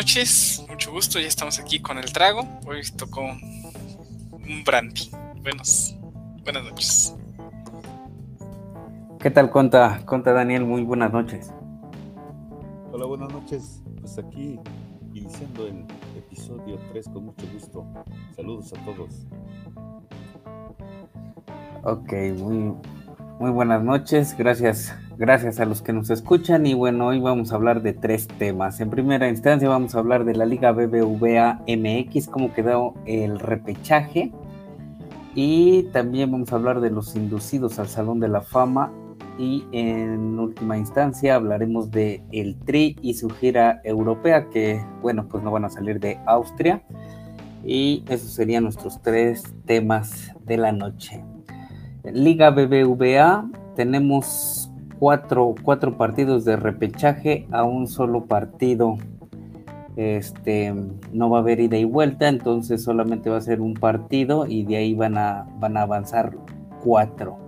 Buenas noches, mucho gusto, ya estamos aquí con el trago. Hoy tocó un brandy. Buenos, buenas noches. ¿Qué tal, Conta? Conta Daniel, muy buenas noches. Hola, buenas noches. Pues aquí iniciando el episodio 3 con mucho gusto. Saludos a todos. Ok, muy, muy buenas noches. Gracias, gracias a los que nos escuchan. Y bueno, hoy vamos a hablar de tres temas. En primera instancia vamos a hablar de la Liga BBVA MX, cómo quedó el repechaje. Y también vamos a hablar de los inducidos al Salón de la Fama y en última instancia hablaremos de el Tri y su gira europea que bueno pues no van a salir de Austria y esos serían nuestros tres temas de la noche. Liga BBVA tenemos cuatro, cuatro partidos de repechaje a un solo partido. Este no va a haber ida y vuelta, entonces solamente va a ser un partido y de ahí van a, van a avanzar cuatro.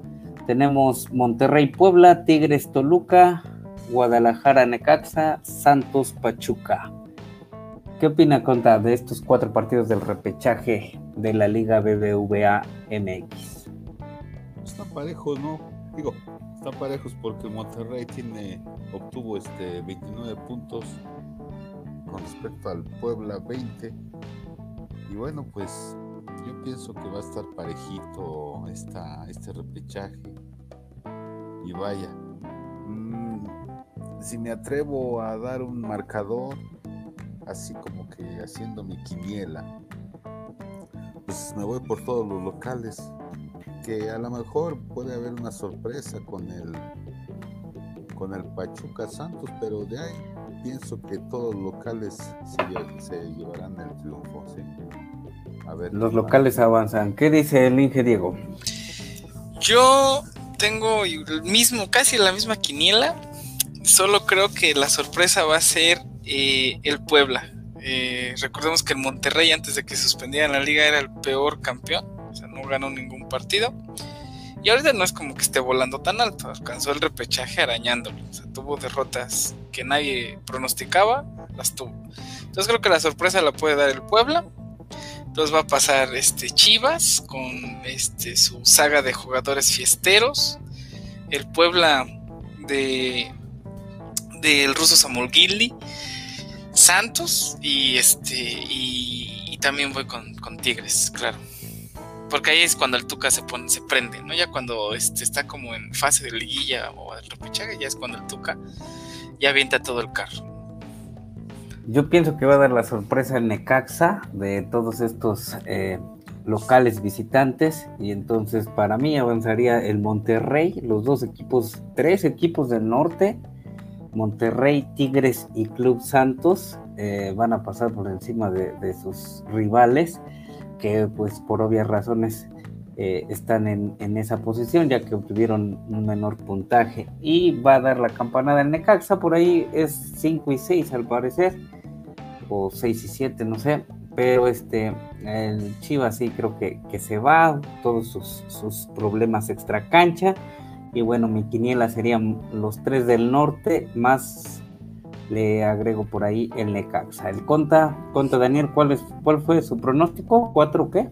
Tenemos Monterrey Puebla, Tigres Toluca, Guadalajara Necaxa, Santos Pachuca. ¿Qué opina Conta de estos cuatro partidos del repechaje de la Liga BBVA MX? Están parejos, ¿no? Digo, están parejos porque Monterrey tiene, obtuvo este 29 puntos con respecto al Puebla 20. Y bueno, pues yo pienso que va a estar parejito esta, este repechaje. Y vaya, mm, si me atrevo a dar un marcador, así como que haciendo mi quiniela, pues me voy por todos los locales, que a lo mejor puede haber una sorpresa con el con el Pachuca Santos, pero de ahí pienso que todos los locales se, llevarán el triunfo. ¿sí? Los locales avanzan. ¿Qué dice el Inge Diego? Yo tengo el mismo, casi la misma quiniela. Solo creo que la sorpresa va a ser eh, el Puebla. Eh, recordemos que el Monterrey, antes de que suspendieran la liga, era el peor campeón. No ganó ningún partido. Y ahorita no es como que esté volando tan alto. Alcanzó el repechaje arañándolo. Tuvo derrotas que nadie pronosticaba, las tuvo. Entonces creo que la sorpresa la puede dar el Puebla. Entonces va a pasar este Chivas con este su saga de jugadores fiesteros. El Puebla de del ruso Samuel Gilly. Santos y este y, también voy con, Tigres, claro. Porque ahí es cuando el Tuca se pone, se prende, ¿no? Ya cuando este, está como en fase de liguilla o de repechaje, ya es cuando el Tuca ya avienta todo el carro. Yo pienso que va a dar la sorpresa el Necaxa de todos estos eh, locales visitantes y entonces para mí avanzaría el Monterrey, los dos equipos, tres equipos del norte, Monterrey, Tigres y Club Santos eh, van a pasar por encima de, sus rivales que pues por obvias razones eh, están en, en, esa posición ya que obtuvieron un menor puntaje. Y va a dar la campanada el Necaxa por ahí es 5 y 6 al parecer o 6 y 7 no sé. Pero este el Chivas sí creo que, que se va todos sus, sus, problemas extra cancha. Y bueno mi quiniela serían los tres del norte más le agrego por ahí el Necaxa el Conta Conta Daniel cuál es cuál fue su pronóstico cuatro qué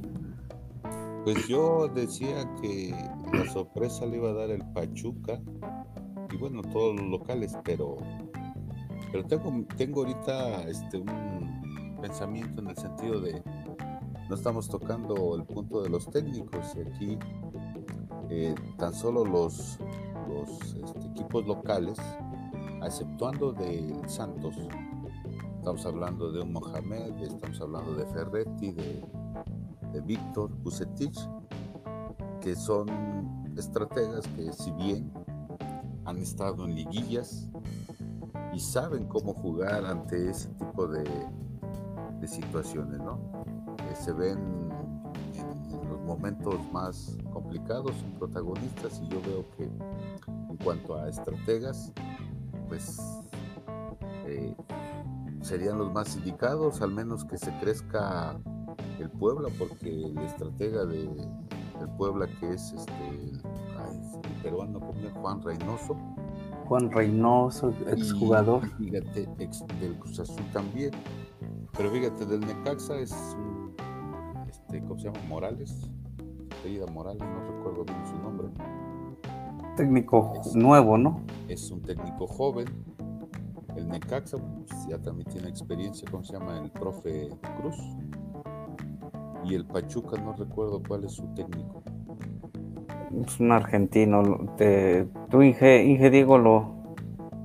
pues yo decía que la sorpresa le iba a dar el Pachuca y bueno, todos los locales, pero, pero tengo, tengo ahorita este, un pensamiento en el sentido de no estamos tocando el punto de los técnicos y aquí eh, tan solo los, los este, equipos locales, exceptuando del Santos, estamos hablando de un Mohamed, estamos hablando de Ferretti, de de Víctor Bucetich, que son estrategas que si bien han estado en liguillas y saben cómo jugar ante ese tipo de, de situaciones, ¿no? se ven en, los momentos más complicados, son protagonistas y yo veo que en cuanto a estrategas, pues eh, serían los más indicados, al menos que se crezca el Puebla, porque el estratega de, del Puebla, que es este, el, peruano Juan Reynoso, Juan Reynoso, exjugador. Fíjate, ex del Cruz Azul también. Pero fíjate, del Necaxa es un, este, ¿cómo se llama? Morales. Apellida Morales, no recuerdo bien su nombre. Técnico nuevo, ¿no? Es un técnico joven. El Necaxa pues, ya también tiene experiencia, ¿cómo se llama? El profe Cruz. Y el Pachuca, no recuerdo cuál es su técnico. Es un argentino. Te, ¿Tú, Inge, Inge Diego, lo,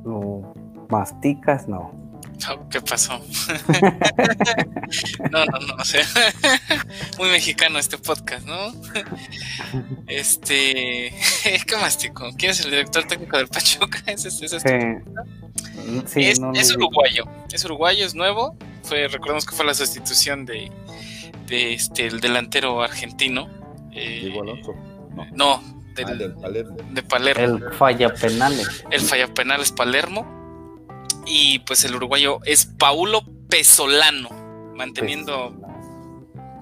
lo masticas? No. No, ¿Qué pasó? no, no, no, o sea, muy mexicano este podcast, ¿no? Este, ¿qué mastico? ¿Quién es el director técnico del Pachuca? ¿Es, es, es, Sí. Sí, es, no uruguayo, es uruguayo, es nuevo. Fue, recordemos que fue la sustitución de, de este el delantero argentino. eh, Diego Alonso. No. No, Ah, del- Palermo. de Palermo. El falla penales. El falla penal es Palermo. Y pues el uruguayo es Paulo Pesolano, manteniendo,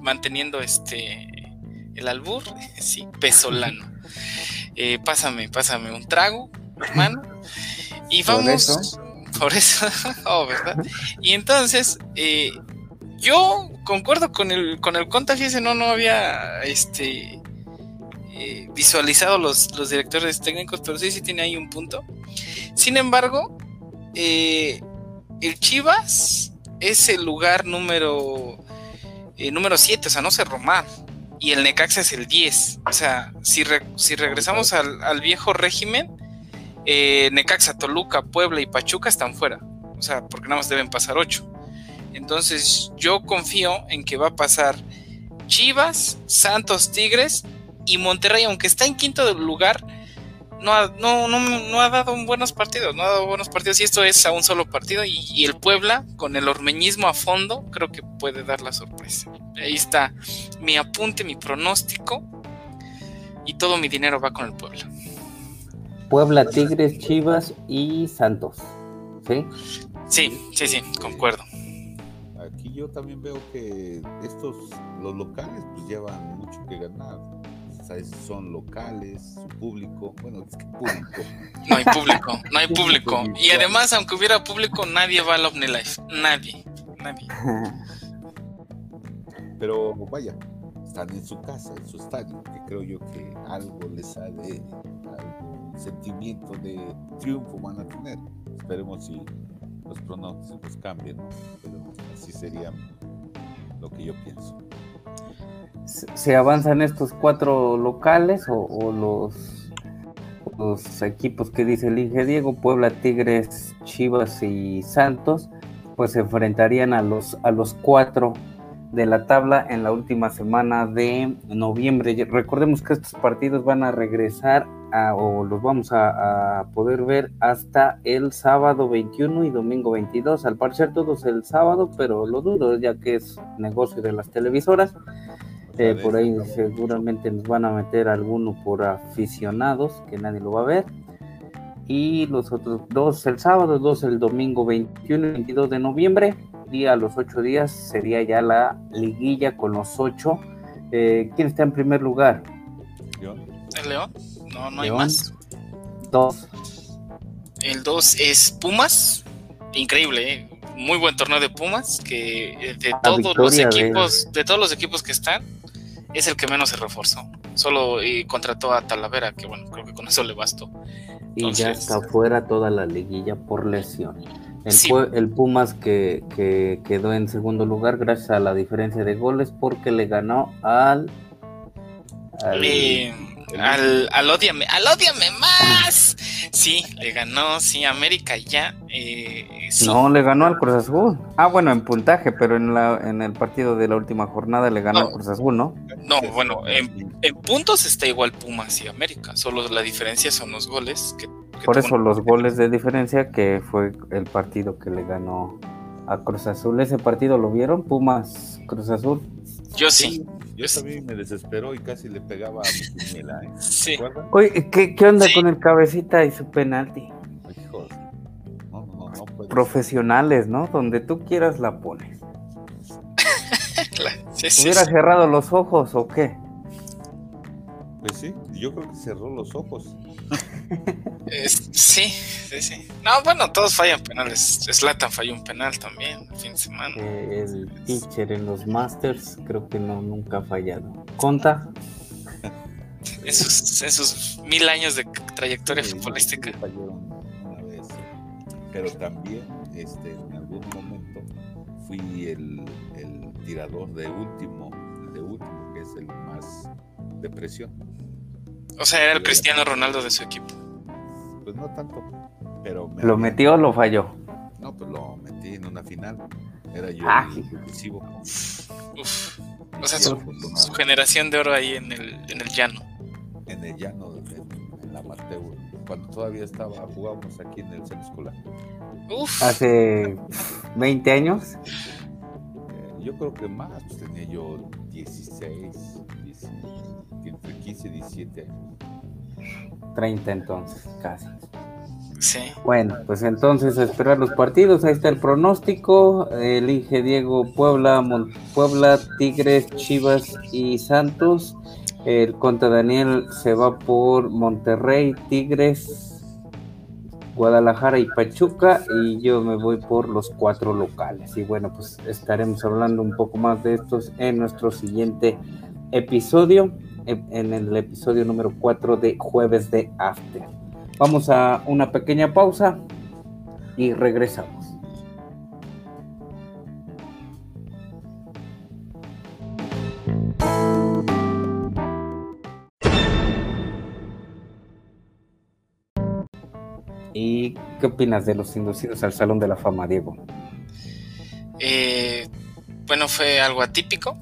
manteniendo este el albur, sí, Pesolano. Eh, pásame, pásame un trago, hermano. Y Por vamos. eso. Por eso, oh, ¿verdad? Y entonces, eh, yo concuerdo con el, con el Conta, fíjese, no, no había este eh, visualizado los, los directores técnicos, pero sí, sí tiene ahí un punto. Sin embargo, eh, el Chivas es el lugar número eh, número 7, o sea, no cerró mal. Y el Necaxa es el 10. O sea, si, si regresamos al, al viejo régimen, eh, Necaxa, Toluca, Puebla y Pachuca están fuera. O sea, porque nada más deben pasar 8. Entonces, yo confío en que va a pasar Chivas, Santos, Tigres y Monterrey, aunque está en quinto lugar, no ha, no, no, no ha dado buenos partidos, no ha dado buenos partidos y esto es a un solo partido y, y el Puebla con el ormeñismo a fondo creo que puede dar la sorpresa. Ahí está mi apunte, mi pronóstico y todo mi dinero va con el Puebla. Puebla, Tigres, Chivas y Santos. ¿Sí? Sí, sí, sí, concuerdo. Aquí yo también veo que estos, los locales, pues llevan mucho que ganar. Son locales, su público, bueno, es que público. No hay público, no hay público. Y además, aunque hubiera público, nadie va al OmniLife. Nadie, nadie. Pero vaya, están en su casa, en su estadio, que creo yo que algo les sale, algún sentimiento de triunfo van a tener. Esperemos si los pronósticos cambian, ¿no? pero así sería lo que yo pienso. ¿Se avanzan estos cuatro locales o, los, los equipos que dice el Inge Diego, Puebla, Tigres, Chivas y Santos, pues se enfrentarían a los, a los cuatro de la tabla en la última semana de noviembre. Recordemos que estos partidos van a regresar a- o los vamos a, a poder ver hasta el sábado 21 y domingo 22. Al parecer todos el sábado, pero lo dudo ya que es negocio de las televisoras. Eh, por ahí seguramente nos van a meter alguno por aficionados, que nadie lo va a ver. Y los otros dos el sábado, dos el domingo 21 y 22 de noviembre. Y a los ocho días sería ya la liguilla con los ocho. Eh, ¿Quién está en primer lugar? ¿El León? No, no hay León. más. Dos. El 2 es Pumas. Increíble, ¿eh? muy buen torneo de Pumas. Que eh, de todos los de- equipos, de todos los equipos que están, es el que menos se reforzó. Solo eh, contrató a Talavera, que bueno, creo que con eso le bastó. Y ya está fuera toda la liguilla por lesión. El, Sí. El Pumas que, que quedó en segundo lugar gracias a la diferencia de goles porque le ganó al... al- Eh, al, al Ódiame, al Ódiame más. Sí, le ganó, sí, América ya. eh, sí. No, le ganó al Cruz Azul. Ah, bueno, en puntaje, pero en, la, en el partido de la última jornada le ganó No. al Cruz Azul, ¿no? No, bueno, en, en puntos está igual Pumas y América. Solo la diferencia son los goles. Que, que Por eso los goles de diferencia que fue el partido que le ganó a Cruz Azul. ¿Ese partido lo vieron? Pumas, Cruz Azul. Yo sí, Yo también me desesperó y casi le pegaba a mi quiniela, ¿eh? sí. Oye, ¿qué, qué onda Sí. con el cabecita y su penalti? Hijos. No, no, no, no puede ser. Profesionales, ¿no? Donde tú quieras la pones. La- sí, sí, ¿Hubiera sí. cerrado los ojos o qué? Pues sí, yo creo que cerró los ojos. Sí, sí, sí. No, bueno, todos fallan penales. Slatan falló un penal también, el fin de semana. Eh, el teacher en los Masters, creo que no, nunca ha fallado. ¿Conta? Esos, esos mil años de trayectoria futbolística. una vez, pero también este, en algún momento fui el, el tirador de último, de último, que es el más de presión. O sea, era el Cristiano Ronaldo de su equipo. Pues no tanto, pero... ¿Lo metió o lo falló? No, pues lo metí en una final. Era yo ah, decisivo. Uf. O sea, su, generación de oro ahí en el, en el llano. En el llano, en, la Mateo. Cuando todavía estaba, jugábamos aquí en el centro escolar. Uf. Hace 20 años. Eh, yo creo que más, pues tenía yo 16, 17 entre 15 y 17 años. 30 entonces, casi. Sí. Bueno, pues entonces a esperar los partidos. Ahí está el pronóstico. Elige Diego Puebla, Puebla, Tigres, Chivas y Santos. El contra Daniel se va por Monterrey, Tigres, Guadalajara y Pachuca. Y yo me voy por los cuatro locales. Y bueno, pues estaremos hablando un poco más de estos en nuestro siguiente episodio en el episodio número 4 de Jueves de After. Vamos a una pequeña pausa y regresamos. ¿Y qué opinas de los inducidos al Salón de la Fama, Diego? Eh, bueno, fue algo atípico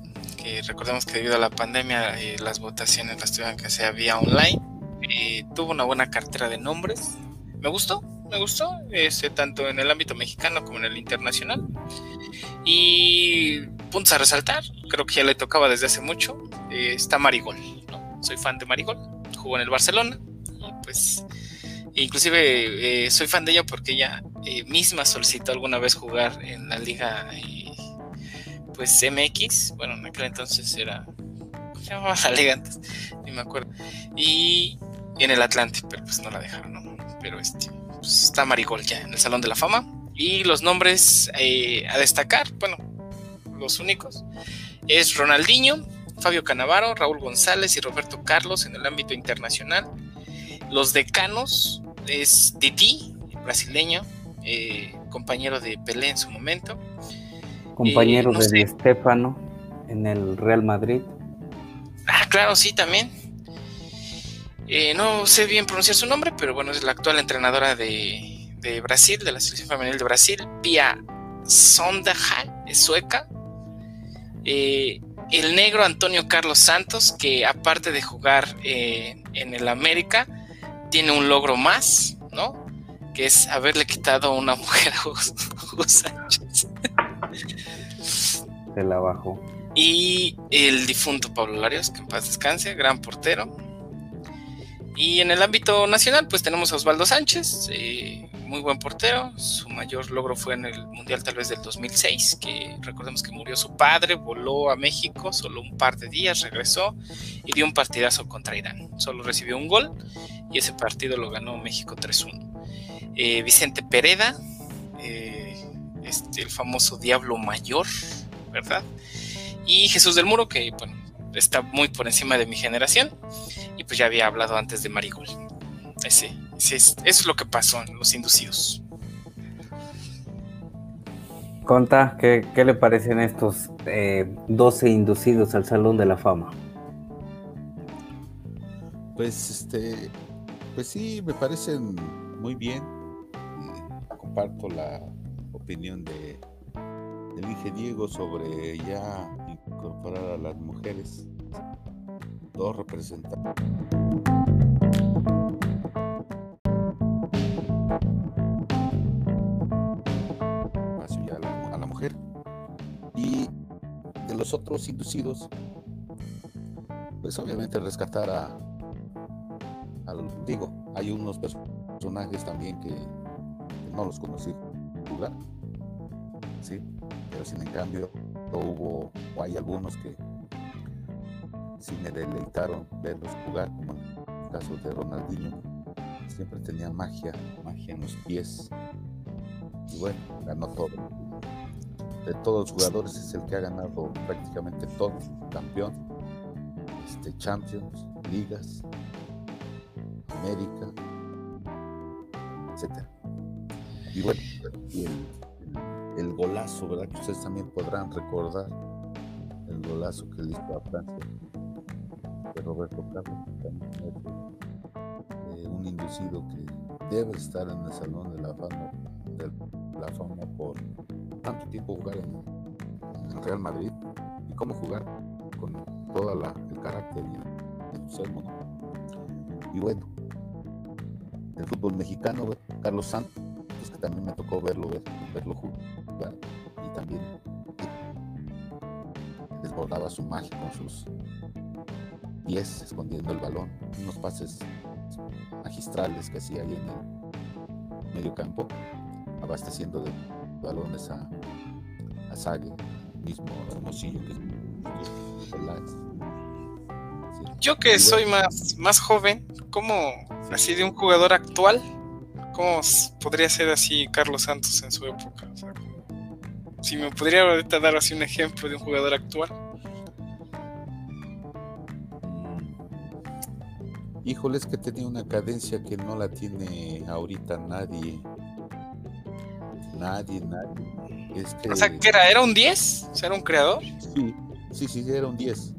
recordemos que debido a la pandemia eh, las votaciones las tuvieron que hacer vía online. Eh, tuvo una buena cartera de nombres. Me gustó, me gustó, este, tanto en el ámbito mexicano como en el internacional. Y puntos a resaltar, creo que ya le tocaba desde hace mucho, eh, está Marigol. Soy fan de Marigol, jugó en el Barcelona y pues inclusive soy fan de ella porque ella misma solicitó alguna vez jugar en la liga pues MX, bueno, en aquel entonces era, ¿cómo se llamaba la? Ni me acuerdo. Y, en el Atlante, pero pues no la dejaron, ¿no? Pero este, pues está Marigol ya en el Salón de la Fama. Y los nombres eh, a destacar, bueno, los únicos, es Ronaldinho, Fabio Canavaro, Raúl González y Roberto Carlos en el ámbito internacional. Los decanos es Didi, brasileño, eh, compañero de Pelé en su momento compañero de Di Stefano en el Real Madrid. Ah, claro, sí, también. Eh, no sé bien pronunciar su nombre, pero bueno, es la actual entrenadora de, de Brasil, de la selección femenil de Brasil, Pia Sondaja, es sueca. Eh, el negro Antonio Carlos Santos, que aparte de jugar eh, en el América, tiene un logro más, ¿no? Que es haberle quitado una mujer a Hugo Sánchez. Y el difunto Pablo Larios, que en paz descanse, gran portero. Y en el ámbito nacional, pues tenemos a Osvaldo Sánchez, eh, muy buen portero. Su mayor logro fue en el Mundial tal vez del 2006, que recordemos que murió su padre, voló a México solo un par de días, regresó y dio un partidazo contra Irán. Solo recibió un gol y ese partido lo ganó México 3-1. Eh, Vicente Pereda, este, el famoso Diablo Mayor, ¿verdad? Y Jesús del Muro, que bueno, está muy por encima de mi generación, y pues ya había hablado antes de Marigol. Ese, eso es lo que pasó en los inducidos. Conta, ¿qué, le parecen estos 12 eh, inducidos al Salón de la Fama? Pues este, pues sí, me parecen muy bien. Comparto la, opinión de Inge Diego sobre ya incorporar a las mujeres. Dos representantes. A, la, mujer. Y de los otros inducidos pues obviamente rescatar a, digo hay unos personajes también que no los conocí jugar ¿sí? Pero sin en cambio hubo, o hay algunos que sí me deleitaron verlos jugar, como en el caso de Ronaldinho, siempre tenía magia, magia en los pies. Y bueno, ganó todo. De todos los jugadores es el que ha ganado prácticamente todo, campeón, este, Champions, ligas, América, etcétera. Y bueno, el, golazo, ¿verdad? Que ustedes también podrán recordar el golazo que le hizo a Francia de Roberto Carlos, eh, un inducido que debe estar en el Salón de la Fama, de la fama por tanto tiempo jugar en, el Real Madrid y cómo jugar con todo el carácter y el entusiasmo. Y bueno, el fútbol mexicano, Carlos Santos, que también me tocó verlo, verlo jugar y también desbordaba su magia con sus pies escondiendo el balón, unos pases magistrales que hacía ahí en el medio campo, abasteciendo de balones a, a Sague, mismo Hermosillo que Yo que soy más, más joven, ¿cómo así de un jugador actual? ¿Cómo podría ser así Carlos Santos en su época? Si me podría ahorita dar así un ejemplo de un jugador actual. Híjole, es que tenía una cadencia que no la tiene ahorita nadie. Nadie, nadie. O sea, ¿qué era? ¿Era un 10? ¿O sea, era un creador? Sí, sí, sí, era un 10.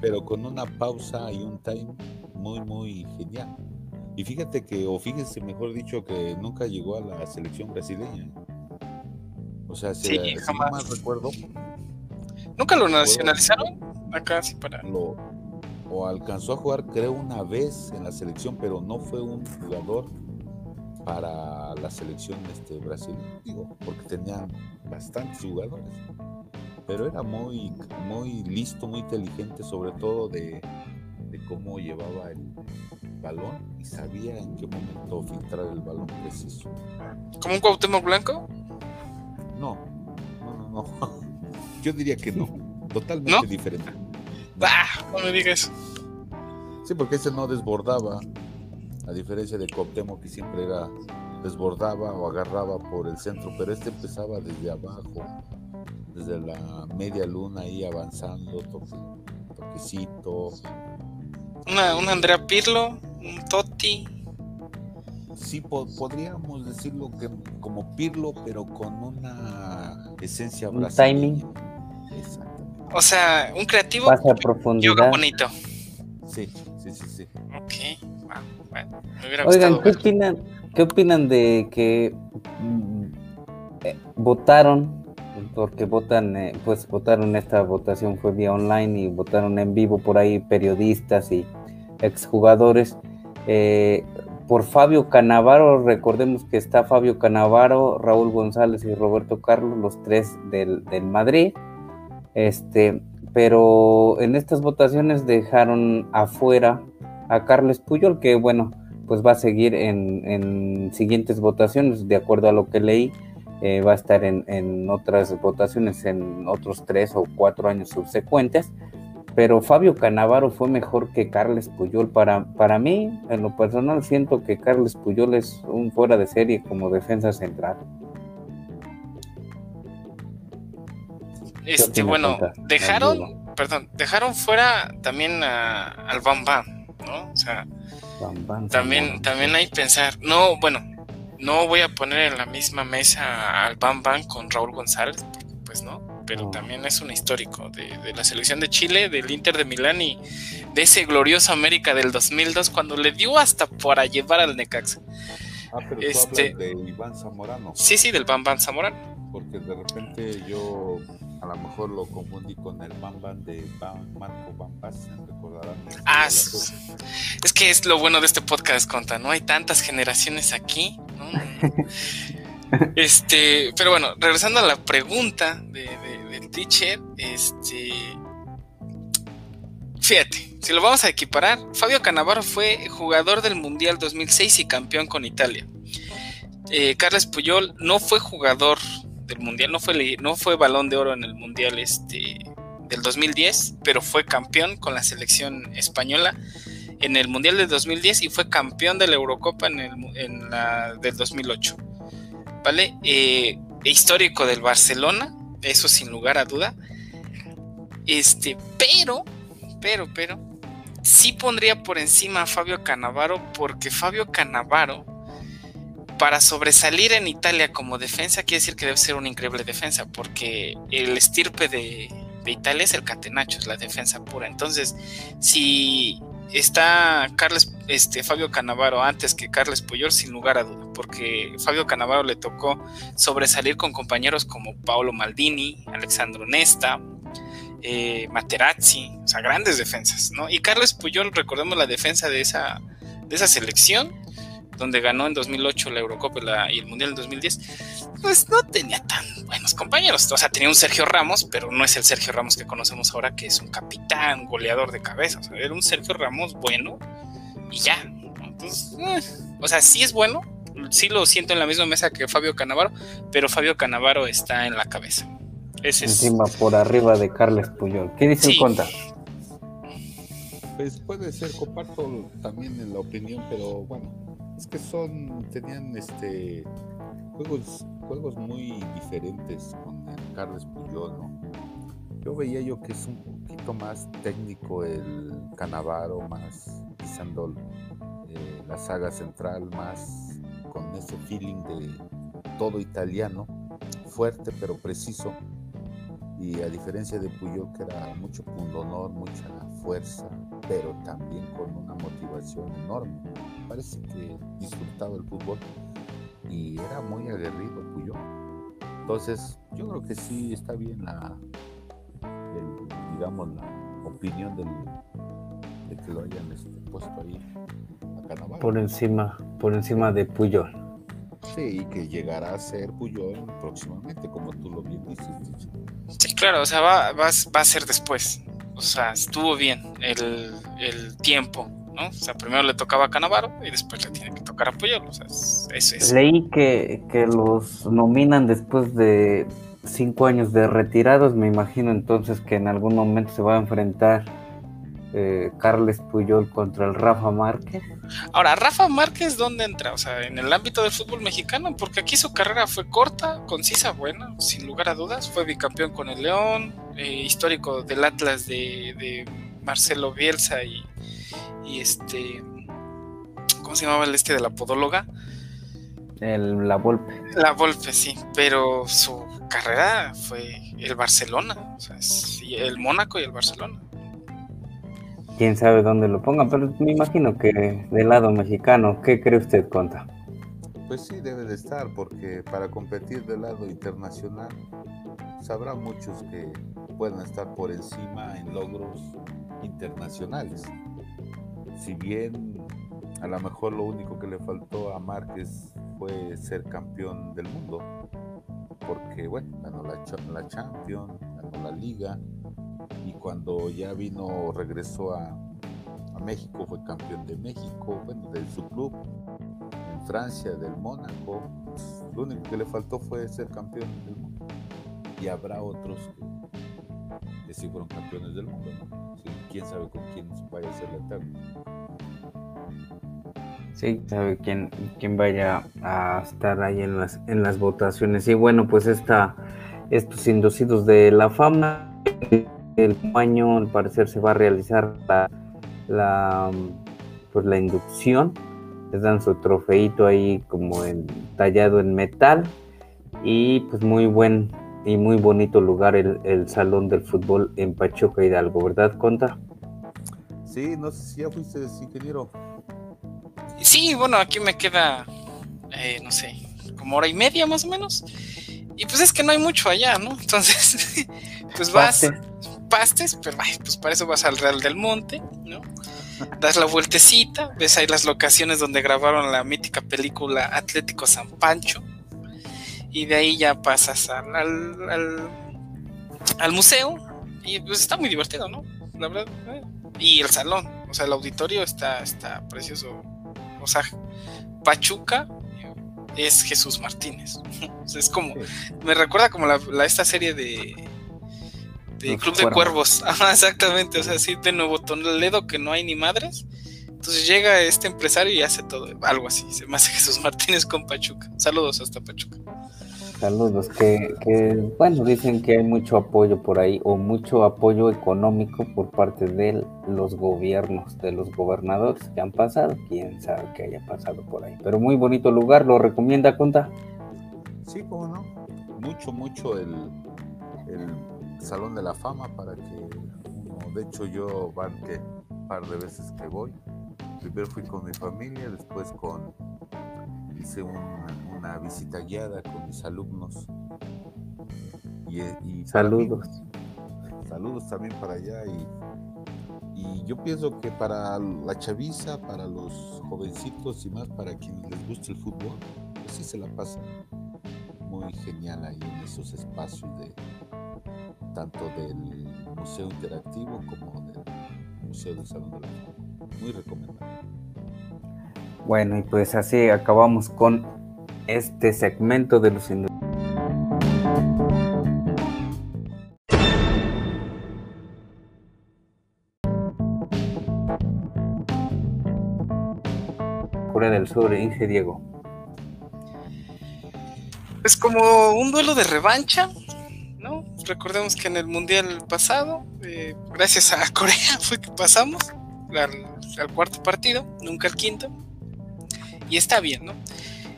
Pero con una pausa y un time muy, muy genial. Y fíjate que, o fíjense, mejor dicho, que nunca llegó a la selección brasileña. O sea, si, jamás. no mal recuerdo. ¿Nunca lo nacionalizaron? Acá sí para. Lo, o alcanzó a jugar creo una vez en la selección, pero no fue un jugador para la selección este Brasil, digo, porque tenían bastantes jugadores. Pero era muy, muy listo, muy inteligente, sobre todo de, cómo llevaba el balón y sabía en qué momento filtrar el balón preciso. ¿Como un Cuauhtémoc Blanco? No, no, no, no. Yo diría que no, totalmente diferente. ¡Ah! No me digas. Sí, porque ese no desbordaba, a diferencia de Coptemo que siempre era desbordaba o agarraba por el centro, pero este empezaba desde abajo, desde la media luna ahí avanzando, toquecito. Una, un Andrea Pirlo, un Totti. Sí, podríamos decirlo que como Pirlo, pero con una esencia brasileña. Un timing. O sea, un creativo. Pasa profundidad. bonito. Sí, sí, sí, sí. Ok, bueno, Oigan, ¿qué opinan, ¿qué opinan de que eh, votaron? Porque votan, eh, pues votaron, esta votación fue vía online y votaron en vivo por ahí periodistas y exjugadores. Eh, por Fabio Canavaro, recordemos que está Fabio Canavaro, Raúl González y Roberto Carlos, los tres del, del Madrid. Este, pero en estas votaciones dejaron afuera a Carles Puyol, que bueno, pues va a seguir en, siguientes votaciones, de acuerdo a lo que leí, eh, va a estar en, otras votaciones en otros tres o cuatro años subsecuentes. Pero Fabio Canavaro fue mejor que Carles Puyol. Para, para mí, en lo personal, siento que Carles Puyol es un fuera de serie como defensa central. Este, bueno, dejaron, perdón, dejaron fuera también al Bam Bam, ¿no? O sea, también, también hay pensar, no, bueno, no voy a poner en la misma mesa al Bam Bam con Raúl González, pues no, pero también es un histórico de, la selección de Chile, del Inter de Milán y de ese glorioso América del 2002 cuando le dio hasta para llevar al Necaxa. Ah, pero este, de Iván Zamorano. Sí, sí, del Bam Bam Zamorano. Porque de repente yo a lo mejor lo confundí con el Bam de Marco Van Basten, recordarán. Ah, es que es lo bueno de este podcast, Conta, no hay tantas generaciones aquí, este, pero bueno, regresando a la pregunta de, del teacher, este, fíjate, si lo vamos a equiparar, Fabio Canavaro fue jugador del Mundial 2006 y campeón con Italia. Eh, Carles Puyol no fue jugador del mundial, no fue, no fue balón de oro en el mundial este, del 2010, pero fue campeón con la selección española en el Mundial del 2010 y fue campeón de la Eurocopa en, el, en la del 2008. ¿Vale? Eh, histórico del Barcelona, eso sin lugar a duda. Este, pero, pero, pero, sí pondría por encima a Fabio Canavaro porque Fabio Canavaro, para sobresalir en Italia como defensa, quiere decir que debe ser una increíble defensa, porque el estirpe de, de Italia es el catenacho, es la defensa pura. Entonces, si está Carles, este, Fabio Canavaro antes que Carles Puyol, sin lugar a duda, porque Fabio Canavaro le tocó sobresalir con compañeros como Paolo Maldini, Alexandro Nesta, eh, Materazzi, o sea, grandes defensas, ¿no? Y Carles Puyol, recordemos la defensa de esa, de esa selección, donde ganó en 2008 la Eurocopa y el Mundial en 2010, pues no tenía tan buenos compañeros. O sea, tenía un Sergio Ramos, pero no es el Sergio Ramos que conocemos ahora, que es un capitán, goleador de cabeza. O sea, era un Sergio Ramos bueno y ya. Entonces, eh, o sea, sí es bueno, sí lo siento en la misma mesa que Fabio Canavaro, pero Fabio Canavaro está en la cabeza. Encima por arriba de Carles Puyol. ¿Qué dice el conta? Pues puede ser, comparto también en la opinión, pero bueno, es que son, tenían este juegos, juegos muy diferentes con Carles Puyol, ¿no? Yo veía yo que es un poquito más técnico el Canavaro, más pisando eh, la saga central, más con ese feeling de todo italiano, fuerte pero preciso y a diferencia de Puyol que era mucho pundonor, mucha fuerza, pero también con una motivación enorme. Parece que disfrutaba el fútbol y era muy aguerrido Puyol. Entonces, yo creo que sí está bien la, digamos, la opinión del, de que lo hayan este, puesto ahí a Por encima, por encima de Puyol. Sí, y que llegará a ser Puyol próximamente, como tú lo bien dices. Sí, claro, o sea, va, va, a ser después. O sea, estuvo bien el, el, tiempo, ¿no? O sea, primero le tocaba a Canavaro y después le tiene que tocar a Puyol. O sea, eso es. Leí que, que los nominan después de cinco años de retirados. Me imagino entonces que en algún momento se va a enfrentar eh, Carles Puyol contra el Rafa Márquez. Ahora, Rafa Márquez, ¿dónde entra? O sea, en el ámbito del fútbol mexicano, porque aquí su carrera fue corta, concisa, buena, sin lugar a dudas. Fue bicampeón con el León, eh, histórico del Atlas de, Marcelo Bielsa y, este. ¿Cómo se llamaba el este de la podóloga? El, la Volpe. La Volpe, sí, pero su carrera fue el Barcelona, o sea, el Mónaco y el Barcelona quién sabe dónde lo pongan, pero me imagino que del lado mexicano, ¿qué cree usted, Conta? Pues sí, debe de estar, porque para competir del lado internacional, sabrá muchos que puedan estar por encima en logros internacionales. Si bien a lo mejor lo único que le faltó a Márquez fue ser campeón del mundo, porque bueno, ganó la, la Champions, ganó la Liga, y cuando ya vino, regresó a, México, fue campeón de México, bueno, de su club, en Francia, del Mónaco. lo único que le faltó fue ser campeón del mundo. Y habrá otros sí fueron campeones del mundo, ¿no? quién sabe con quién vaya a ser la eterno. Sí, sabe quién, quién vaya a estar ahí en las, en las votaciones. Y bueno, pues esta, estos inducidos de la fama el año al parecer se va a realizar la, pues la inducción les dan su trofeito ahí como en, tallado en metal y pues muy buen y muy bonito lugar el, salón del fútbol en Pachuca Hidalgo, ¿verdad, Conta? Sí, no sé si ya fuiste ingeniero. Sí, bueno, aquí me queda, eh, no sé, como hora y media más o menos. Y pues es que no hay mucho allá, ¿no? Entonces, pues vas, pastes, pero pues para eso vas al Real del Monte, ¿no? Das la vueltecita, ves ahí las locaciones donde grabaron la mítica película Atlético San Pancho, y de ahí ya pasas al, al, museo, y pues está muy divertido, ¿no? La verdad, ¿eh? y el salón, o sea, el auditorio está, está precioso, o sea, Pachuca es Jesús Martínez. es como, me recuerda como la, esta serie de de Club de Cuervos. Ajá, exactamente. O sea, sí, de nuevo Toledo que no hay ni madres. Entonces llega este empresario y hace todo, algo así. Se me hace Jesús Martínez con Pachuca. Saludos hasta Pachuca. Saludos, que, que, bueno, dicen que hay mucho apoyo por ahí o mucho apoyo económico por parte de los gobiernos, de los gobernadores que han pasado, quién sabe que haya pasado por ahí. Pero muy bonito lugar, ¿lo recomienda Conta? Sí, cómo no. Mucho, mucho el, el Salón de la Fama para que uno, de hecho yo van que un par de veces que voy. Primero fui con mi familia, después con hice una, una visita guiada con mis alumnos. Y, y saludos. Mí, saludos también para allá. Y, y, yo pienso que para la chaviza, para los jovencitos y más para quienes les gusta el fútbol, pues sí se la pasa muy genial ahí en esos espacios de tanto del Museo Interactivo como del Museo del Salón de la Muy recomendable. Bueno, y pues así acabamos con este segmento de los Corea del Sur, Inge Diego. Es como un duelo de revancha, ¿no? Recordemos que en el mundial pasado, eh, gracias a Corea, fue que pasamos al cuarto partido, nunca al quinto y está bien, ¿no?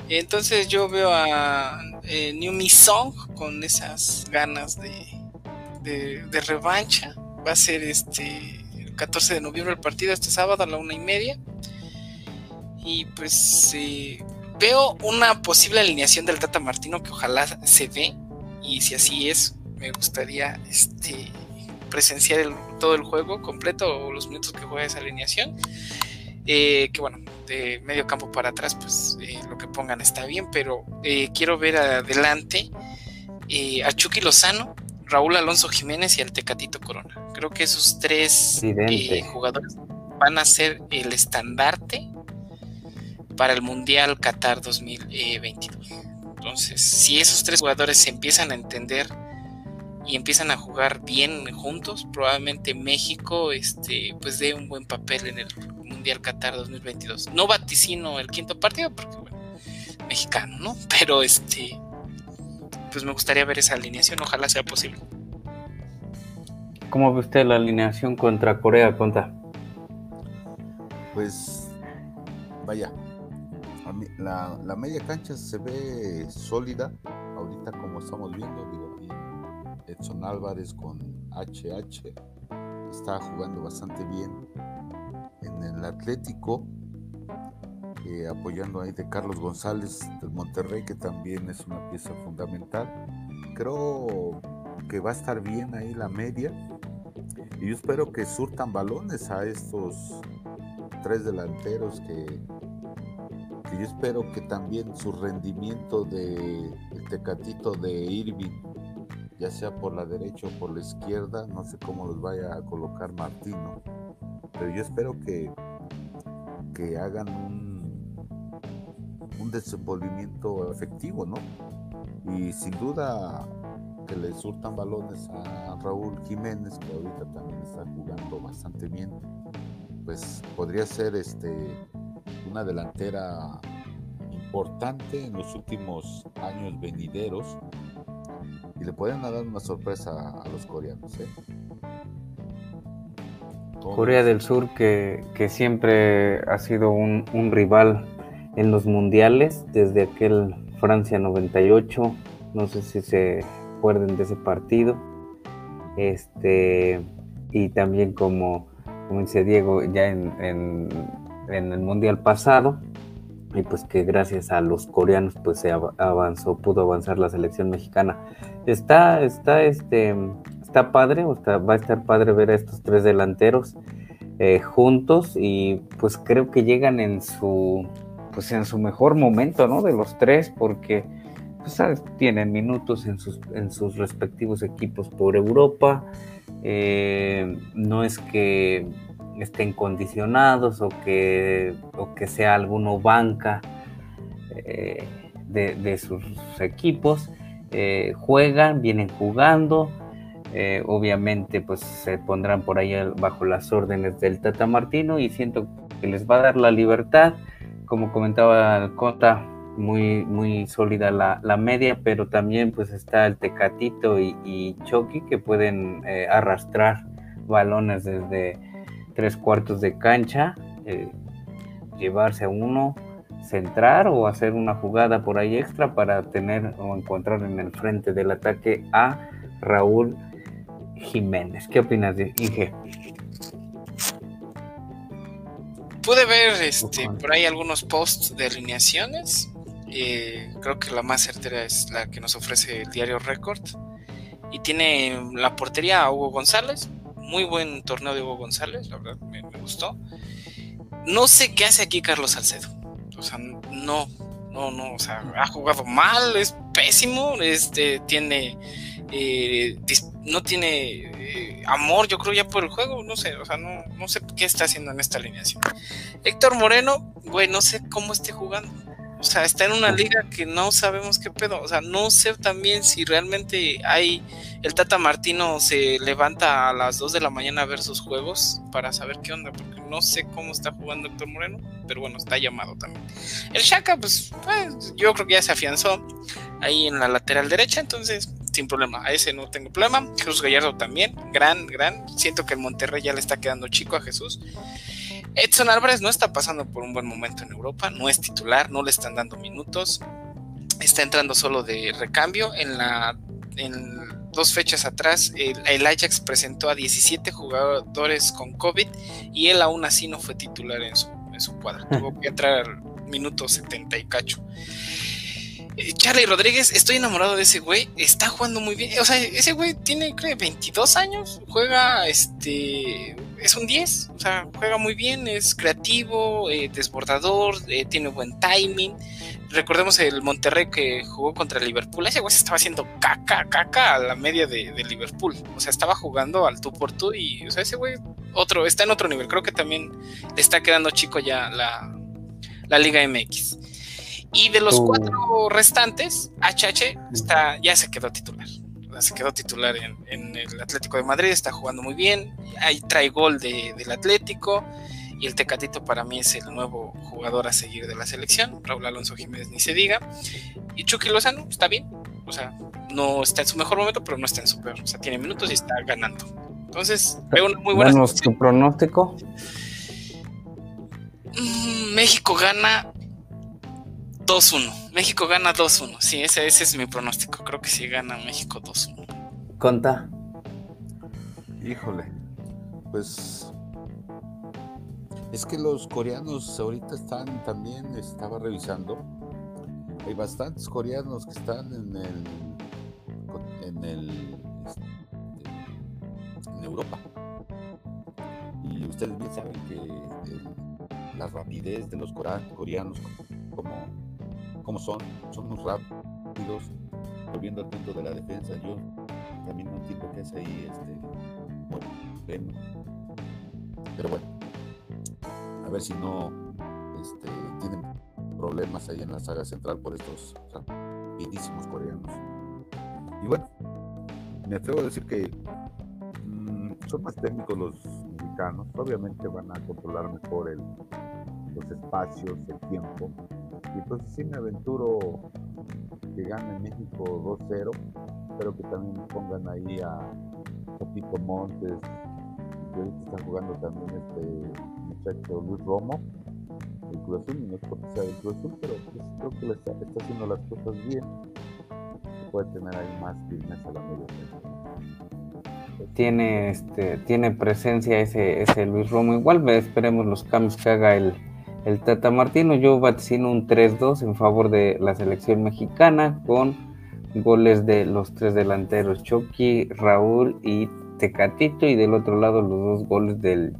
Entonces yo veo a eh, New Mi Song con esas ganas de, de, revancha. Va a ser este el 14 de noviembre el partido, este sábado a la una y media. Y pues eh, veo una posible alineación del Tata Martino que ojalá se dé. Y si así es, me gustaría este, presenciar todo el juego completo o los minutos que juega esa alineación. Eh, que bueno, de medio campo para atrás, pues eh, lo que pongan está bien, pero eh, quiero ver adelante a Chucky Lozano, Raúl Alonso Jiménez y al Tecatito Corona. Creo que esos tres jugadores van a ser el estandarte para el Mundial Qatar 2022. Entonces, si esos tres jugadores se empiezan a entender y empiezan a jugar bien juntos, probablemente México este, pues dé un buen papel en el Mundial Qatar 2022. No vaticino el quinto partido porque, bueno, mexicano, ¿no? Pero este, pues me gustaría ver esa alineación, ojalá sea posible. ¿Cómo ve usted la alineación contra Corea, Conta? Pues, vaya, la, la, media cancha se ve sólida, ahorita como estamos viendo, digo, Edson Álvarez con HH está jugando bastante bien en el Atlético, eh, apoyando ahí de Carlos González del Monterrey, que también es una pieza fundamental. Creo que va a estar bien ahí la media. Y yo espero que surtan balones a estos tres delanteros que, yo espero que también su rendimiento de tecatito de Irving, ya sea por la derecha o por la izquierda, no sé cómo los vaya a colocar Martino pero yo espero que, que hagan un, un desenvolvimiento efectivo, ¿no? Y sin duda que le surtan balones a Raúl Jiménez, que ahorita también está jugando bastante bien, pues podría ser este una delantera importante en los últimos años venideros y le pueden dar una sorpresa a los coreanos. ¿eh? Corea del Sur que, siempre ha sido un, rival en los mundiales, desde aquel Francia 98, no sé si se acuerden de ese partido, este, y también como, como dice Diego, ya en, el mundial pasado, y pues que gracias a los coreanos pues se avanzó, pudo avanzar la selección mexicana. Está, está este, está padre, va a estar padre ver a estos tres delanteros eh, juntos y pues creo que llegan en su pues en su mejor momento, ¿no? De los tres, porque pues, tienen minutos en sus, en sus respectivos equipos por Europa. Eh, no es que estén condicionados o que, o que sea alguno banca eh, de, de, sus equipos. juegan, vienen jugando, eh, obviamente, pues se pondrán por ahí bajo las órdenes del Tata Martino y siento que les va a dar la libertad. Como comentaba Cota, muy, muy sólida la, media, pero también pues está el Tecatito y, y Chucky que pueden eh, arrastrar balones desde tres cuartos de cancha, eh, llevarse a uno, centrar o hacer una jugada por ahí extra para tener o encontrar en el frente del ataque a Raúl Jiménez. ¿Qué opinas de Inge? Pude ver este, por ahí algunos posts de alineaciones eh, creo que la más certera es la que nos ofrece el diario Record. Y tiene la portería a Hugo González. Muy buen torneo de Hugo González, la verdad, me, gustó. No sé qué hace aquí Carlos Salcedo. O sea, no, no, no, o sea, ha jugado mal, es pésimo, este, tiene, eh, no tiene eh, amor, yo creo ya por el juego, no sé, o sea, no, no sé qué está haciendo en esta alineación. Héctor Moreno, güey, no sé cómo esté jugando. O sea, está en una liga que no sabemos qué pedo. O sea, no sé también si realmente hay. El Tata Martino se levanta a las 2 de la mañana a ver sus juegos para saber qué onda, porque no sé cómo está jugando Héctor Moreno, pero bueno, está llamado también. El Shaka, pues, pues, yo creo que ya se afianzó ahí en la lateral derecha, entonces sin problema. A ese no tengo problema. Jesús Gallardo también, gran, gran. Siento que el Monterrey ya le está quedando chico a Jesús. Edson Álvarez no está pasando por un buen momento en Europa, no es titular, no le están dando minutos, está entrando solo de recambio. En la en dos fechas atrás, el, Ajax presentó a 17 jugadores con COVID y él aún así no fue titular en su, en su cuadro. Tuvo que entrar minutos 70 y cacho. Eh, Charlie Rodríguez, estoy enamorado de ese güey, está jugando muy bien. O sea, ese güey tiene, creo, 22 años, juega este es un 10, o sea, juega muy bien, es creativo, eh, desbordador, eh, tiene buen timing. Recordemos el Monterrey que jugó contra Liverpool, ese güey se estaba haciendo caca, caca a la media de, Liverpool, o sea, estaba jugando al tú por tú y, o sea, ese güey otro, está en otro nivel, creo que también le está quedando chico ya la, la Liga MX. Y de los cuatro restantes, HH está, ya se quedó titular se quedó titular en, el Atlético de Madrid, está jugando muy bien, ahí trae gol del Atlético y el Tecatito para mí es el nuevo jugador a seguir de la selección, Raúl Alonso Jiménez ni se diga, y Chucky Lozano está bien, o sea, no está en su mejor momento, pero no está en su peor, o sea, tiene minutos y está ganando. Entonces, veo una muy buena... tu pronóstico? Mm, México gana 2-1. México gana 2-1. Sí, ese, ese es mi pronóstico. Creo que sí gana México 2-1. Conta. Híjole. Pues. Es que los coreanos ahorita están también, estaba revisando. Hay bastantes coreanos que están en el. en el. Este, en Europa. Y ustedes bien saben que la rapidez de los coreanos como como son, son muy rápidos, volviendo al punto de la defensa, yo también no entiendo qué es ahí, este, bueno, pero bueno, a ver si no este, tienen problemas ahí en la saga central por estos rapidísimos coreanos. Y bueno, me atrevo a decir que mm, son más técnicos los mexicanos, obviamente van a controlar mejor el, los espacios, el tiempo, y entonces sí me aventuro que gane México 2-0. Espero que también pongan ahí a Topito Montes, que está jugando también este muchacho Luis Romo, el Cruz Azul, no es porque sea del Cruz Azul, pero pues creo que le está, haciendo las cosas bien. Puede tener ahí más firmeza la media. Tiene, este, tiene presencia ese, ese Luis Romo. Igual esperemos los cambios que haga el, el Tata Martino. Yo vaticino un 3-2 en favor de la selección mexicana con goles de los tres delanteros, Chucky, Raúl y Tecatito, y del otro lado los dos goles del,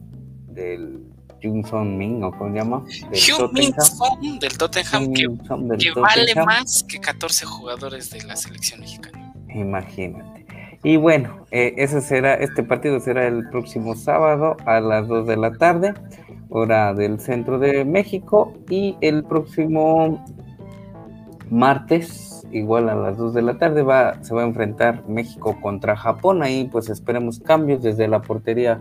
del Jung Son Min, ¿o cómo se llama? Del Min Son del Tottenham, que, vale más que 14 jugadores de la selección mexicana. Imagínate. Y bueno, eh, ese será, este partido será el próximo sábado a las 2 de la tarde hora del centro de México, y el próximo martes, igual a las 2 de la tarde, va, se va a enfrentar México contra Japón. Ahí pues esperemos cambios desde la portería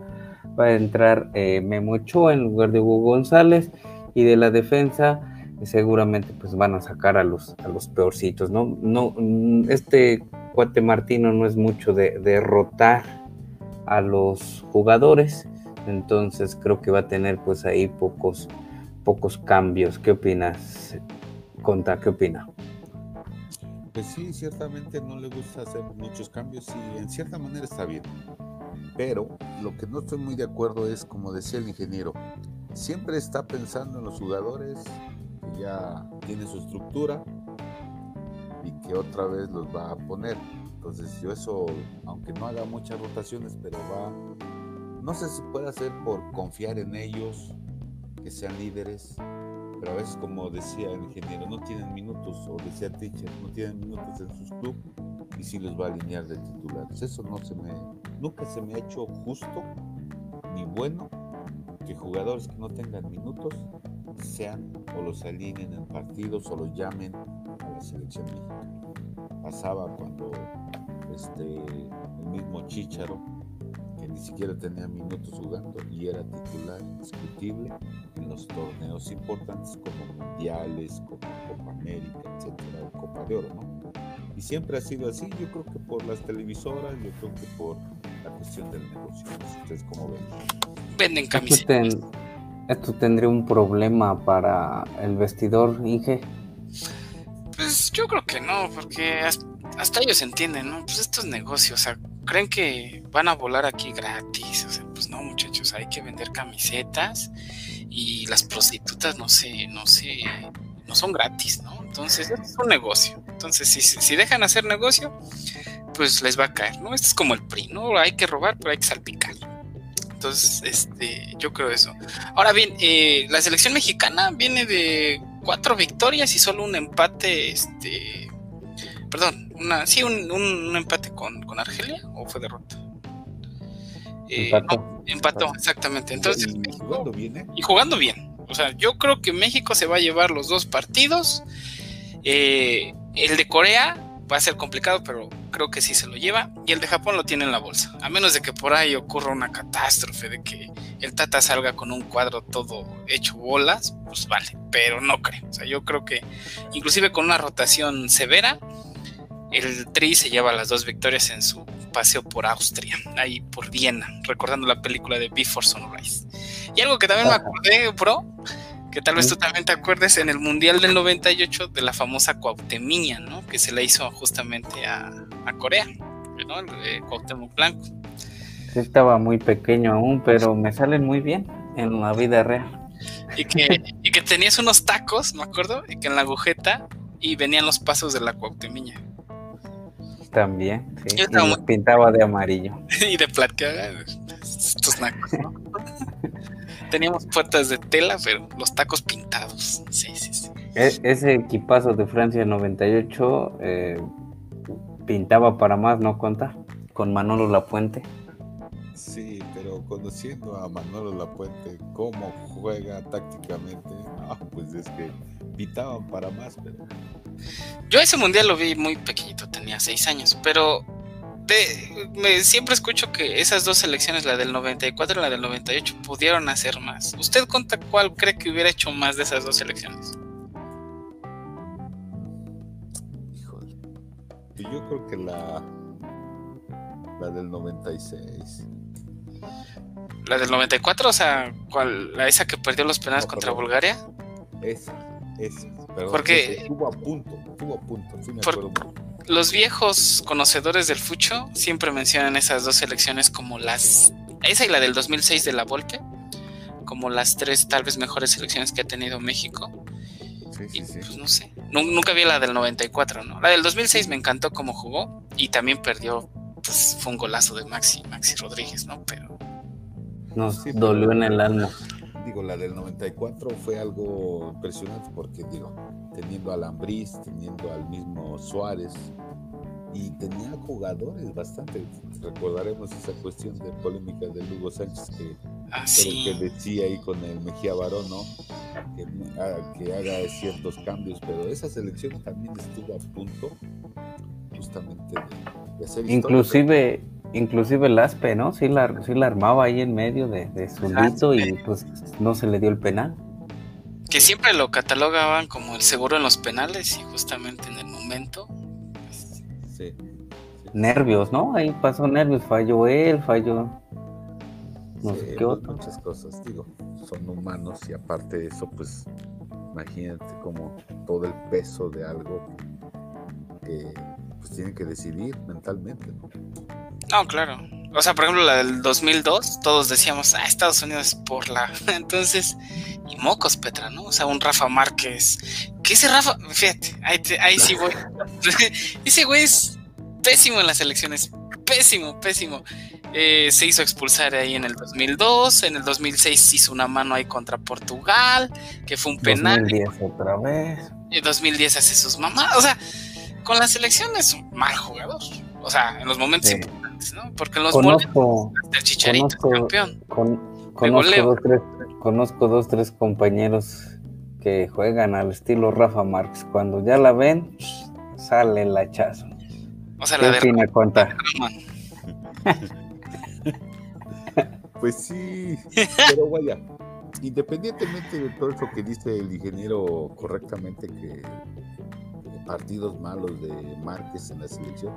va a entrar eh, Memo en lugar de Hugo González y de la defensa seguramente pues van a sacar a los a los peorcitos, ¿no? No este cuate Martino no es mucho de derrotar a los jugadores, entonces creo que va a tener pues ahí pocos pocos cambios. ¿Qué opinas? Conta, ¿qué opina? Pues sí, ciertamente no le gusta hacer muchos cambios y en cierta manera está bien. Pero lo que no estoy muy de acuerdo es, como decía el ingeniero, siempre está pensando en los jugadores que ya tiene su estructura y que otra vez los va a poner. Entonces yo eso, aunque no haga muchas rotaciones, pero va, no sé si puede hacer por confiar en ellos, que sean líderes, pero a veces, como decía el ingeniero, no tienen minutos, o decía Teacher, no tienen minutos en sus clubes y si los va a alinear de titulares. Eso no se me, nunca se me ha hecho justo ni bueno que jugadores que no tengan minutos sean o los alineen en partidos o los llamen a la selección mexicana. Pasaba cuando este, el mismo Chicharo ni siquiera tenía minutos jugando y era titular indiscutible en los torneos importantes como mundiales, como Copa América, etcétera, Copa de Oro, ¿no? Y siempre ha sido así, yo creo que por las televisoras, yo creo que por la cuestión del negocio. ¿Ustedes cómo ven? Venden camisetas. ¿Esto, tendría un problema para el vestidor, Inge? Pues yo creo que no, porque hasta ellos entienden, ¿no? Pues esto es negocio, o sea, creen que van a volar aquí gratis. O sea, pues no, muchachos, hay que vender camisetas y las prostitutas no sé, no sé, no son gratis, ¿no? Entonces es un negocio. Entonces, si, si dejan hacer negocio, pues les va a caer, ¿no? Esto es como el PRI, ¿no? Hay que robar, pero hay que salpicar. Entonces, este, yo creo eso. Ahora bien, eh, la selección mexicana viene de cuatro victorias y solo un empate, este, perdón, una, sí, un, empate con, Argelia o fue derrota. Eh, empató. exactamente. Entonces, y jugando bien, ¿eh? Y jugando bien. O sea, yo creo que México se va a llevar los dos partidos. Eh, el de Corea va a ser complicado, pero creo que sí se lo lleva. Y el de Japón lo tiene en la bolsa. A menos de que por ahí ocurra una catástrofe, de que el Tata salga con un cuadro todo hecho bolas, pues vale. Pero no creo. O sea, yo creo que inclusive con una rotación severa, el Tri se lleva las dos victorias en su paseo por Austria, ahí por Viena, recordando la película de Before Sunrise. Y algo que también me acordé, bro, que tal vez tú también te acuerdes en el Mundial del 98 de la famosa Cuauhtemiña, ¿no? Que se le hizo justamente a, Corea, ¿no? El Cuauhtémoc Blanco. Sí, estaba muy pequeño aún, pero me salen muy bien en la vida real. Y que, y que tenías unos tacos, me acuerdo, y que en la agujeta y venían los pasos de la Cuauhtemiña. También, sí. y pintaba de amarillo. y de plateada, estos nacos, ¿no? Teníamos puertas de tela, pero los tacos pintados. Sí, sí, sí. E, ese equipazo de Francia 98 eh, pintaba para más, ¿no conta? Con Manolo Lapuente. Sí, pero conociendo a Manolo Lapuente, cómo juega tácticamente, pues es que pintaban para más, pero yo ese mundial lo vi muy pequeñito, tenía seis años, pero me, siempre escucho que esas dos selecciones, la del 94 y la del 98, pudieron hacer más. ¿Usted cuenta cuál cree que hubiera hecho más de esas dos selecciones? Híjole. Yo creo que la, la del 96. ¿La del 94? O sea, ¿cuál, la esa que perdió los penales contra Bulgaria? Esa, esa. Porque estuvo a punto, estuvo a punto, Los viejos conocedores del fucho siempre mencionan esas dos selecciones como las esa y la del 2006 de la Volpe como las tres tal vez mejores selecciones que ha tenido México. Sí, sí, Pues no sé. Nunca vi la del 94, ¿no? La del 2006 me encantó cómo jugó y también perdió, pues fue un golazo de Maxi, Maxi Rodríguez, ¿no? Pero nos dolió en el alma digo, la del 94 fue algo impresionante porque, digo, teniendo a Lambriz, teniendo al mismo Suárez, y tenía jugadores bastante. Recordaremos esa cuestión de polémica de Lugo Sánchez que, ah, que decía ahí con el Mejía Barón, ¿no? Que, ah, que, haga ciertos cambios, pero esa selección también estuvo a punto justamente de, hacer Inclusive inclusive el Aspe, ¿no? Sí la, sí la armaba ahí en medio de, de Zundito y pues no se le dio el penal. Que siempre lo catalogaban como el seguro en los penales y justamente en el momento. Pues, sí. Nervios, ¿no? Ahí pasó nervios, falló él, falló no sé qué otro. Muchas cosas, digo, son humanos y aparte de eso, pues imagínate como todo el peso de algo que pues tienen que decidir mentalmente, ¿no? No, claro. O sea, por ejemplo, la del 2002, todos decíamos, ah, Estados Unidos es por la. Entonces, y mocos, Petra, ¿no? O sea, un Rafa Márquez. ¿Qué ese Rafa? Fíjate, ahí, ahí sí voy. ese güey es pésimo en las elecciones. Pésimo, pésimo. Eh, se hizo expulsar ahí en el 2002, en el 2006 hizo una mano ahí contra Portugal, que fue un penal. 2010 otra vez. En 2010 hace sus mamás, o sea, con la selección es un mal jugador, o sea, en los momentos importantes, ¿no? Porque en los conozco, el Chicharito campeón. conozco, dos, tres, conozco dos, tres compañeros que juegan al estilo Rafa Marx. Cuando ya la ven, sale el hachazo. O sea, la de, cuenta. Pues sí, pero vaya, independientemente de todo eso que dice el ingeniero correctamente, que partidos malos de Márquez en la selección,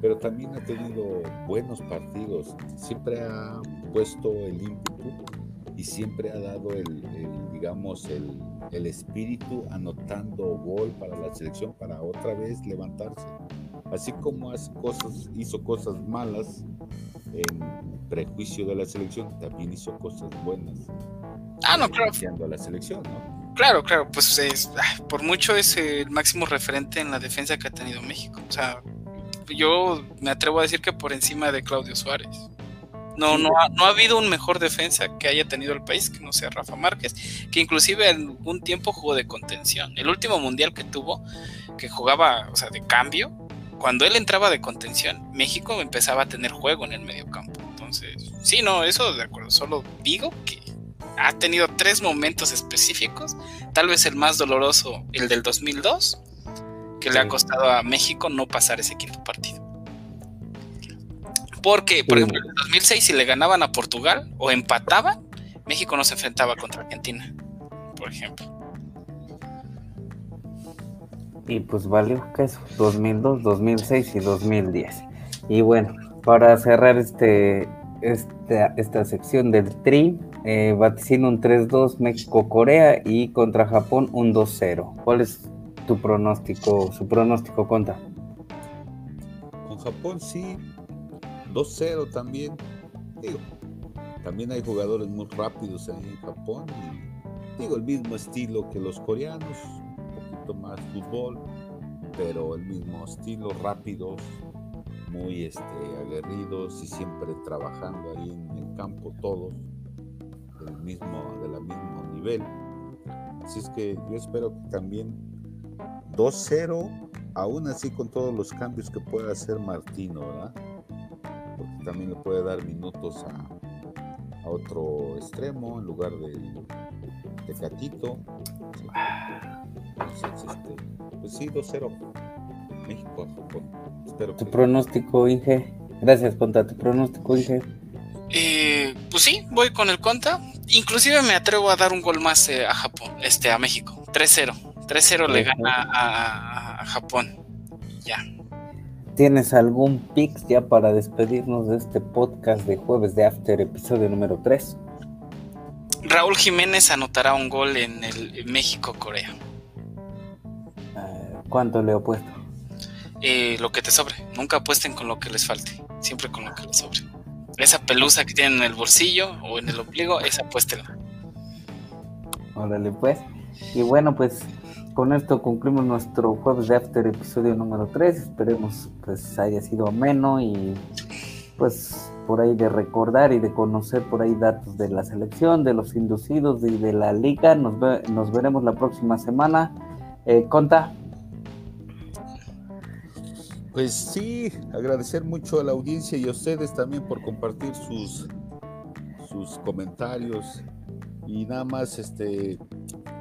pero también ha tenido buenos partidos, siempre ha puesto el ímpetu y siempre ha dado el, digamos, el, el, espíritu anotando gol para la selección para otra vez levantarse. Así como hace cosas, hizo cosas malas en prejuicio de la selección, también hizo cosas buenas. Ah, no, claro. A la selección, ¿no? Claro, claro, pues es, por mucho es el máximo referente en la defensa que ha tenido México. O sea, yo me atrevo a decir que por encima de Claudio Suárez. No, no, ha, no ha habido un mejor defensa que haya tenido el país que no sea Rafa Márquez, que inclusive en algún tiempo jugó de contención. El último mundial que tuvo, que jugaba, o sea, de cambio, cuando él entraba de contención, México empezaba a tener juego en el medio campo. Entonces, sí, no, eso de acuerdo. Solo digo que ha tenido tres momentos específicos, tal vez el más doloroso, el del 2002, que le ha costado a México no pasar ese quinto partido. Porque, por ejemplo, en el 2006, si le ganaban a Portugal o empataban, México no se enfrentaba contra Argentina, por ejemplo y pues valió eso 2002, 2006 y 2010. Y bueno, para cerrar este, esta, esta sección del tri, eh, vaticino un 3-2 México-Corea y contra Japón un 2-0. ¿Cuál es tu pronóstico, su pronóstico contra? Con Japón sí, 2-0 también. Digo, también hay jugadores muy rápidos ahí en Japón. Y, digo, el mismo estilo que los coreanos, más fútbol, pero el mismo estilo, rápidos, muy este, aguerridos y siempre trabajando ahí en el campo todos, del mismo, de la mismo nivel. Así es que yo espero que también 2-0, aún así con todos los cambios que pueda hacer Martino, ¿verdad? Porque también le puede dar minutos a, a otro extremo en lugar de, de Catito. Este, pues sí, 2-0. México Espero tu pronóstico, Inge. Gracias, Conta. Tu pronóstico, Inge. Eh, pues sí, voy con el Conta. Inclusive me atrevo a dar un gol más eh, a Japón, este, a México. 3-0. 3-0 le gana a, Japón. Ya. ¿Tienes algún pix ya para despedirnos de este podcast de jueves de After, episodio número 3? Raúl Jiménez anotará un gol en el México-Corea. ¿Cuánto le he puesto? Eh, lo que te sobre. Nunca apuesten con lo que les falte. Siempre con lo que les sobre. Esa pelusa que tienen en el bolsillo o en el ombligo, esa apuéstela. Órale, pues. Y bueno, pues con esto concluimos nuestro jueves de After, episodio número 3. Esperemos pues haya sido ameno y pues por ahí de recordar y de conocer por ahí datos de la selección, de los inducidos y de la liga. Nos, nos veremos la próxima semana. Eh, Conta, pues sí, agradecer mucho a la audiencia y a ustedes también por compartir sus, sus comentarios y nada más este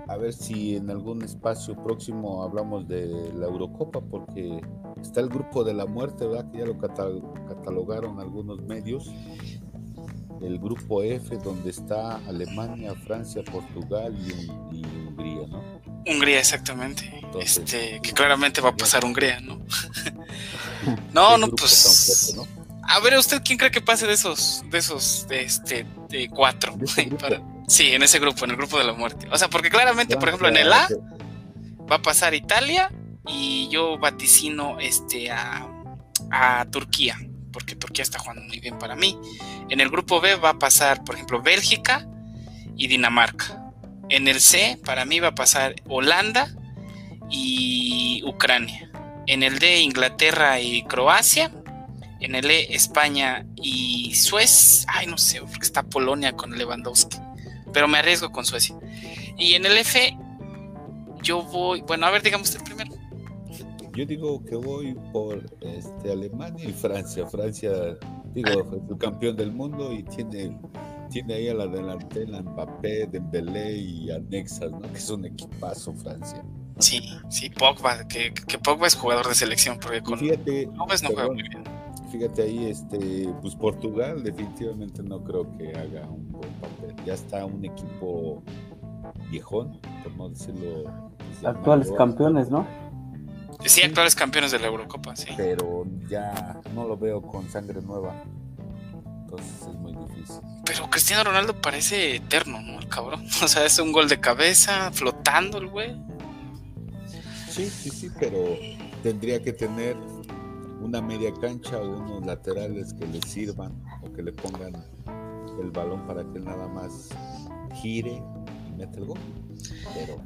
a ver si en algún espacio próximo hablamos de la Eurocopa porque está el grupo de la muerte, ¿verdad? Que ya lo catalogaron algunos medios. El grupo F, donde está Alemania, Francia, Portugal y, Hungría, ¿no? Hungría, exactamente. este, que claramente va a pasar Hungría, ¿no? no, no, pues. A ver, ¿usted quién cree que pase de esos, de esos, de este, de cuatro? sí, en ese grupo, en el grupo de la muerte. O sea, porque claramente, por ejemplo, en el A va a pasar Italia y yo vaticino este a, a Turquía, porque Turquía está jugando muy bien para mí. En el grupo B va a pasar, por ejemplo, Bélgica y Dinamarca. En el C, para mí va a pasar Holanda y Ucrania. En el D, Inglaterra y Croacia. En el E, España y Suecia. Ay, no sé, porque está Polonia con Lewandowski. Pero me arriesgo con Suecia. Y en el F, yo voy. Bueno, a ver, digamos usted primero. Yo digo que voy por este, Alemania y Francia. Francia, digo, es el campeón del mundo y tiene, tiene ahí a la delantera Mbappé, Dembélé y Anexas, ¿no? Que es un equipazo Francia. Sí, sí, Pogba, que, que Pogba es jugador de selección, porque con fíjate, no juega muy bien fíjate ahí, este, pues Portugal definitivamente no creo que haga un buen papel. Ya está un equipo viejón, por no decirlo. Pues, actuales campeones, ¿no? Sí, actuales campeones de la Eurocopa, sí. Pero ya no lo veo con sangre nueva. Entonces es muy difícil. Pero Cristiano Ronaldo parece eterno, ¿no? El cabrón. O sea, es un gol de cabeza, flotando el güey. Sí, sí, sí, pero tendría que tener una media cancha o unos laterales que le sirvan o que le pongan el balón para que nada más gire y mete el gol. Pero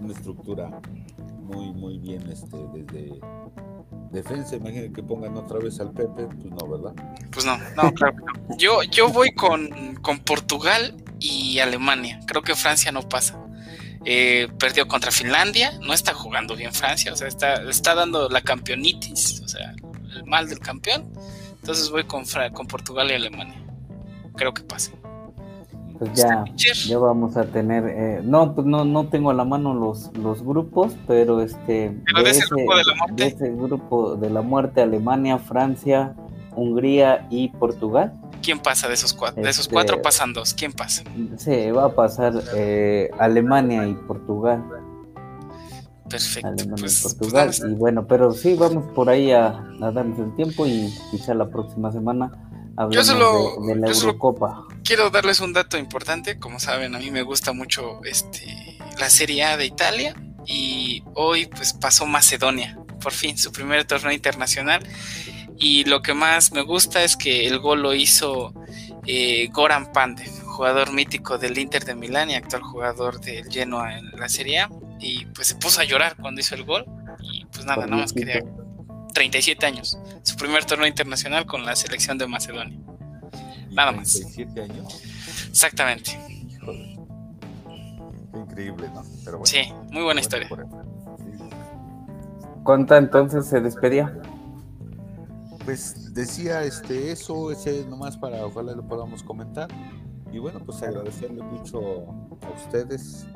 una estructura muy, muy bien este, desde defensa. Imaginen que pongan otra vez al Pepe, pues no, ¿verdad? Pues no, no, claro Yo, yo voy con, con Portugal y Alemania. Creo que Francia no pasa. Eh, perdió contra Finlandia, no está jugando bien Francia, o sea, está, está dando la campeonitis, o sea, el mal del campeón. Entonces voy con, con Portugal y Alemania. Creo que pase. Pues ya, ya vamos a tener, eh, no, pues no, no tengo a la mano los, los grupos, pero este, de, ese, grupo de la muerte, de ese grupo de la muerte, Alemania, Francia, Hungría y Portugal ¿Quién pasa de esos cuatro? de esos cuatro este, pasan dos. ¿Quién pasa? Sí, va a pasar eh, Alemania y Portugal. Perfecto. Alemania y pues, pues, Portugal. y bueno, pero sí, vamos por ahí a, darnos el tiempo y quizá la próxima semana hablamos de, la Eurocopa. Quiero darles un dato importante. Como saben, a mí me gusta mucho este la Serie A de Italia y hoy pues pasó Macedonia, por fin, su primer torneo internacional y lo que más me gusta es que el gol lo hizo eh, Goran Pandev, jugador mítico del Inter de Milán y actual jugador del Genoa en la Serie A. Y pues se puso a llorar cuando hizo el gol. Y pues nada, nada más quería 37 años. Su primer torneo internacional con la selección de Macedonia. Nada más. 37 años. Exactamente. increíble, ¿no? Sí, muy buena historia. ¿Cuánta entonces se despedía? Pues decía este eso, ese nomás para ojalá lo podamos comentar. Y bueno, pues agradecerle mucho a ustedes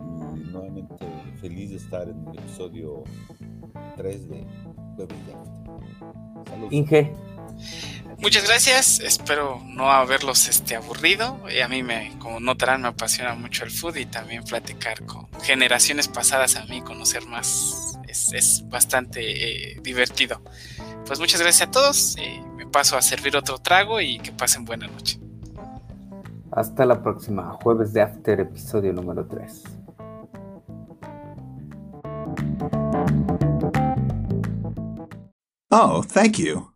y nuevamente feliz de estar en el episodio 3 de Jueves de Saludos. Inge. Muchas gracias, espero no haberlos este, aburrido. Y a mí, me, como notarán, me apasiona mucho el food y también platicar con generaciones pasadas a mí, conocer más, es, es bastante eh, divertido. Pues muchas gracias a todos. me paso a servir otro trago y que pasen buena noche. Hasta la próxima, jueves de After, episodio número 3. Oh, thank you.